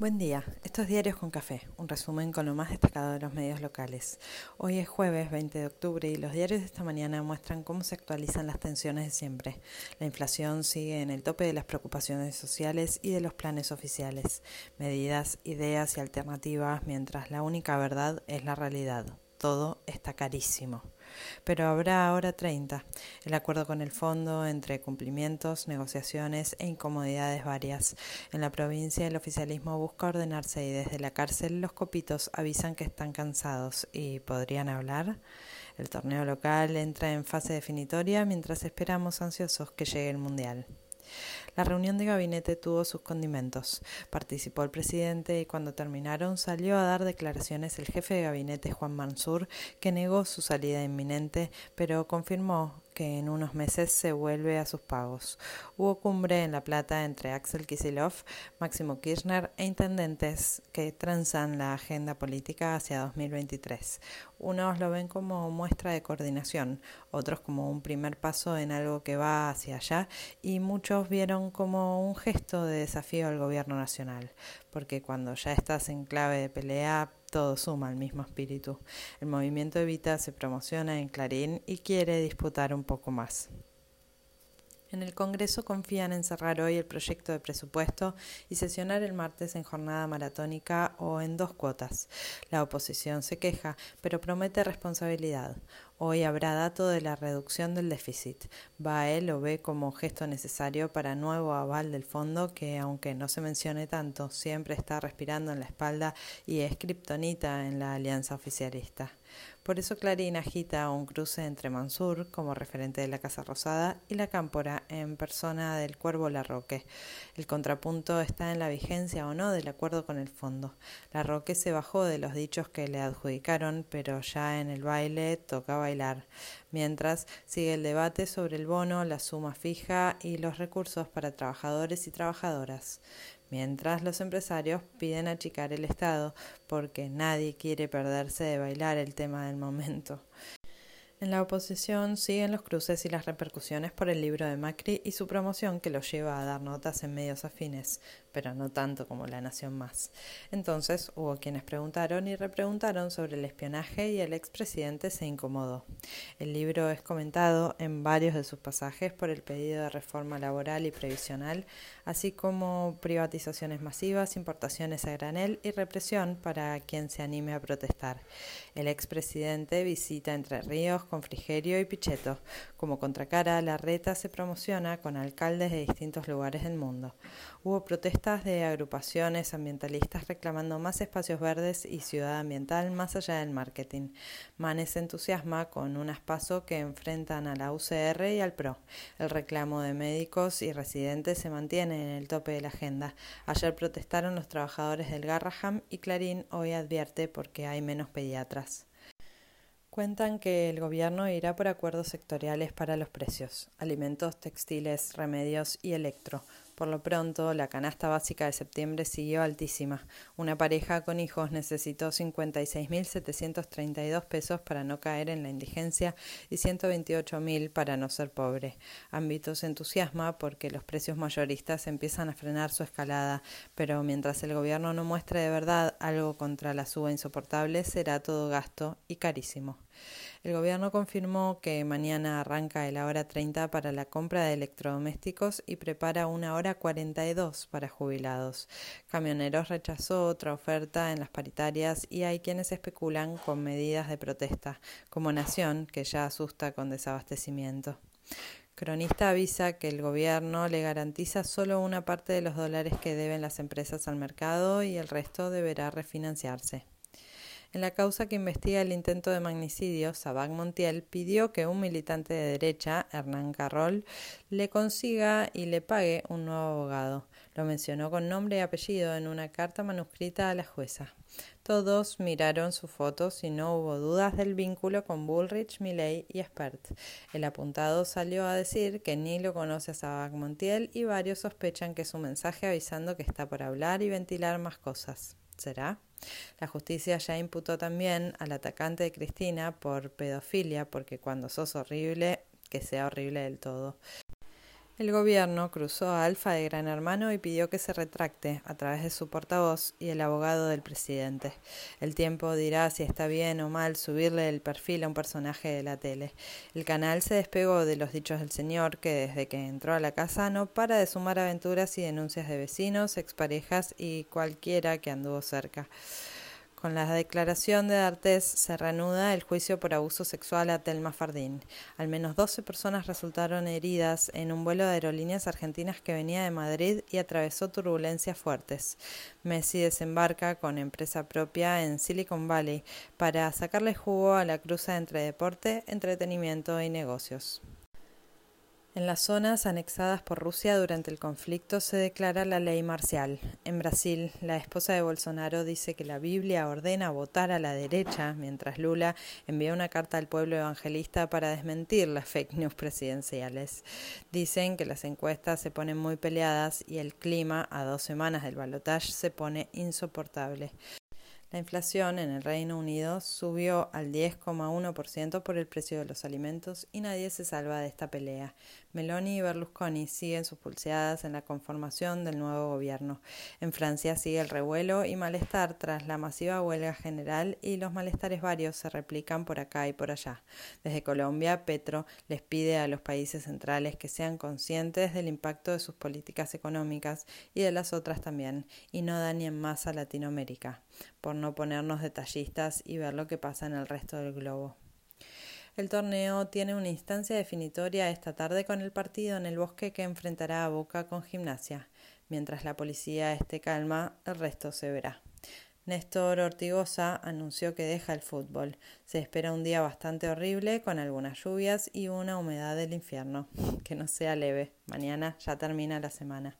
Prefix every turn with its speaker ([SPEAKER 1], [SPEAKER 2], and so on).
[SPEAKER 1] Buen día, estos Diarios con Café, un resumen con lo más destacado de los medios locales. Hoy es jueves 20 de octubre y los diarios de esta mañana muestran cómo se actualizan las tensiones de siempre. La inflación sigue en el tope de las preocupaciones sociales y de los planes oficiales, medidas, ideas y alternativas, mientras la única verdad es la realidad. Todo está carísimo. Pero habrá ahora 30. El acuerdo con el fondo entre cumplimientos, negociaciones e incomodidades varias. En la provincia el oficialismo busca ordenarse y desde la cárcel los copitos avisan que están cansados y podrían hablar. El torneo local entra en fase definitoria mientras esperamos ansiosos que llegue el Mundial. La reunión de gabinete tuvo sus condimentos. Participó el presidente y cuando terminaron salió a dar declaraciones el jefe de gabinete Juan Mansur, que negó su salida inminente, pero confirmó que en unos meses se vuelve a sus pagos. Hubo cumbre en La Plata entre Axel Kisilov, Máximo Kirchner e intendentes que transan la agenda política hacia 2023. Unos lo ven como muestra de coordinación, otros como un primer paso en algo que va hacia allá y muchos vieron como un gesto de desafío al gobierno nacional, porque cuando ya estás en clave de pelea todo suma al mismo espíritu. El movimiento Evita se promociona en Clarín y quiere disputar un poco más. En el Congreso confían en cerrar hoy el proyecto de presupuesto y sesionar el martes en jornada maratónica o en dos cuotas. La oposición se queja, pero promete responsabilidad. Hoy habrá dato de la reducción del déficit. BAE lo ve como gesto necesario para nuevo aval del fondo que, aunque no se mencione tanto, siempre está respirando en la espalda y es kriptonita en la alianza oficialista. Por eso Clarín agita un cruce entre Mansur, como referente de la Casa Rosada, y la Cámpora, en persona del Cuervo Larroque. El contrapunto está en la vigencia o no del acuerdo con el fondo. Larroque se bajó de los dichos que le adjudicaron, pero ya en el baile tocaba Mientras sigue el debate sobre el bono, la suma fija y los recursos para trabajadores y trabajadoras mientras los empresarios piden achicar el Estado porque nadie quiere perderse de bailar el tema del momento. En la oposición siguen los cruces y las repercusiones por el libro de Macri y su promoción que lo lleva a dar notas en medios afines, pero no tanto como La Nación Más. Entonces hubo quienes preguntaron y repreguntaron sobre el espionaje y el expresidente se incomodó. El libro es comentado en varios de sus pasajes por el pedido de reforma laboral y previsional, así como privatizaciones masivas, importaciones a granel y represión para quien se anime a protestar. El expresidente visita Entre Ríos con Frigerio y Pichetto. Como contracara, la reta se promociona con alcaldes de distintos lugares del mundo. Hubo protestas de agrupaciones ambientalistas reclamando más espacios verdes y ciudad ambiental más allá del marketing. Manes entusiasma con un aspaso que enfrentan a la UCR y al PRO. El reclamo de médicos y residentes se mantiene en el tope de la agenda. Ayer protestaron los trabajadores del Garraham y Clarín hoy advierte porque hay menos pediatras. Cuentan que el gobierno irá por acuerdos sectoriales para los precios, alimentos, textiles, remedios y electro, por lo pronto, la canasta básica de septiembre siguió altísima. Una pareja con hijos necesitó 56.732 pesos para no caer en la indigencia y 128.000 para no ser pobre. Ámbitos entusiasma porque los precios mayoristas empiezan a frenar su escalada, pero mientras el gobierno no muestre de verdad algo contra la suba insoportable, será todo gasto y carísimo. El gobierno confirmó que mañana arranca el hora 30 para la compra de electrodomésticos y prepara una hora 42 para jubilados. Camioneros rechazó otra oferta en las paritarias y hay quienes especulan con medidas de protesta, como Nación, que ya asusta con desabastecimiento. Cronista avisa que el gobierno le garantiza solo una parte de los dólares que deben las empresas al mercado y el resto deberá refinanciarse. En la causa que investiga el intento de magnicidio, Sabac Montiel pidió que un militante de derecha, Hernán Carroll, le consiga y le pague un nuevo abogado. Lo mencionó con nombre y apellido en una carta manuscrita a la jueza. Todos miraron sus fotos y no hubo dudas del vínculo con Bullrich, Milley y Spert. El apuntado salió a decir que ni lo conoce a Sabac Montiel y varios sospechan que es un mensaje avisando que está por hablar y ventilar más cosas. ¿Será? La justicia ya imputó también al atacante de Cristina por pedofilia, porque cuando sos horrible, que sea horrible del todo. El gobierno cruzó a Alfa de Gran Hermano y pidió que se retracte a través de su portavoz y el abogado del presidente. El tiempo dirá si está bien o mal subirle el perfil a un personaje de la tele. El canal se despegó de los dichos del señor que desde que entró a la casa no para de sumar aventuras y denuncias de vecinos, exparejas y cualquiera que anduvo cerca. Con la declaración de D'Artés se reanuda el juicio por abuso sexual a Telma Fardín. Al menos 12 personas resultaron heridas en un vuelo de aerolíneas argentinas que venía de Madrid y atravesó turbulencias fuertes. Messi desembarca con empresa propia en Silicon Valley para sacarle jugo a la cruza entre deporte, entretenimiento y negocios. En las zonas anexadas por Rusia durante el conflicto se declara la ley marcial. En Brasil, la esposa de Bolsonaro dice que la Biblia ordena votar a la derecha, mientras Lula envía una carta al pueblo evangelista para desmentir las fake news presidenciales. Dicen que las encuestas se ponen muy peleadas y el clima, a dos semanas del balotaje, se pone insoportable. La inflación en el Reino Unido subió al 10,1% por el precio de los alimentos y nadie se salva de esta pelea. Meloni y Berlusconi siguen sus pulseadas en la conformación del nuevo gobierno. En Francia sigue el revuelo y malestar tras la masiva huelga general y los malestares varios se replican por acá y por allá. Desde Colombia, Petro les pide a los países centrales que sean conscientes del impacto de sus políticas económicas y de las otras también, y no dañen más a Latinoamérica, por no ponernos detallistas y ver lo que pasa en el resto del globo. El torneo tiene una instancia definitoria esta tarde con el partido en el bosque que enfrentará a Boca con gimnasia. Mientras la policía esté calma, el resto se verá. Néstor Ortigosa anunció que deja el fútbol. Se espera un día bastante horrible con algunas lluvias y una humedad del infierno. Que no sea leve. Mañana ya termina la semana.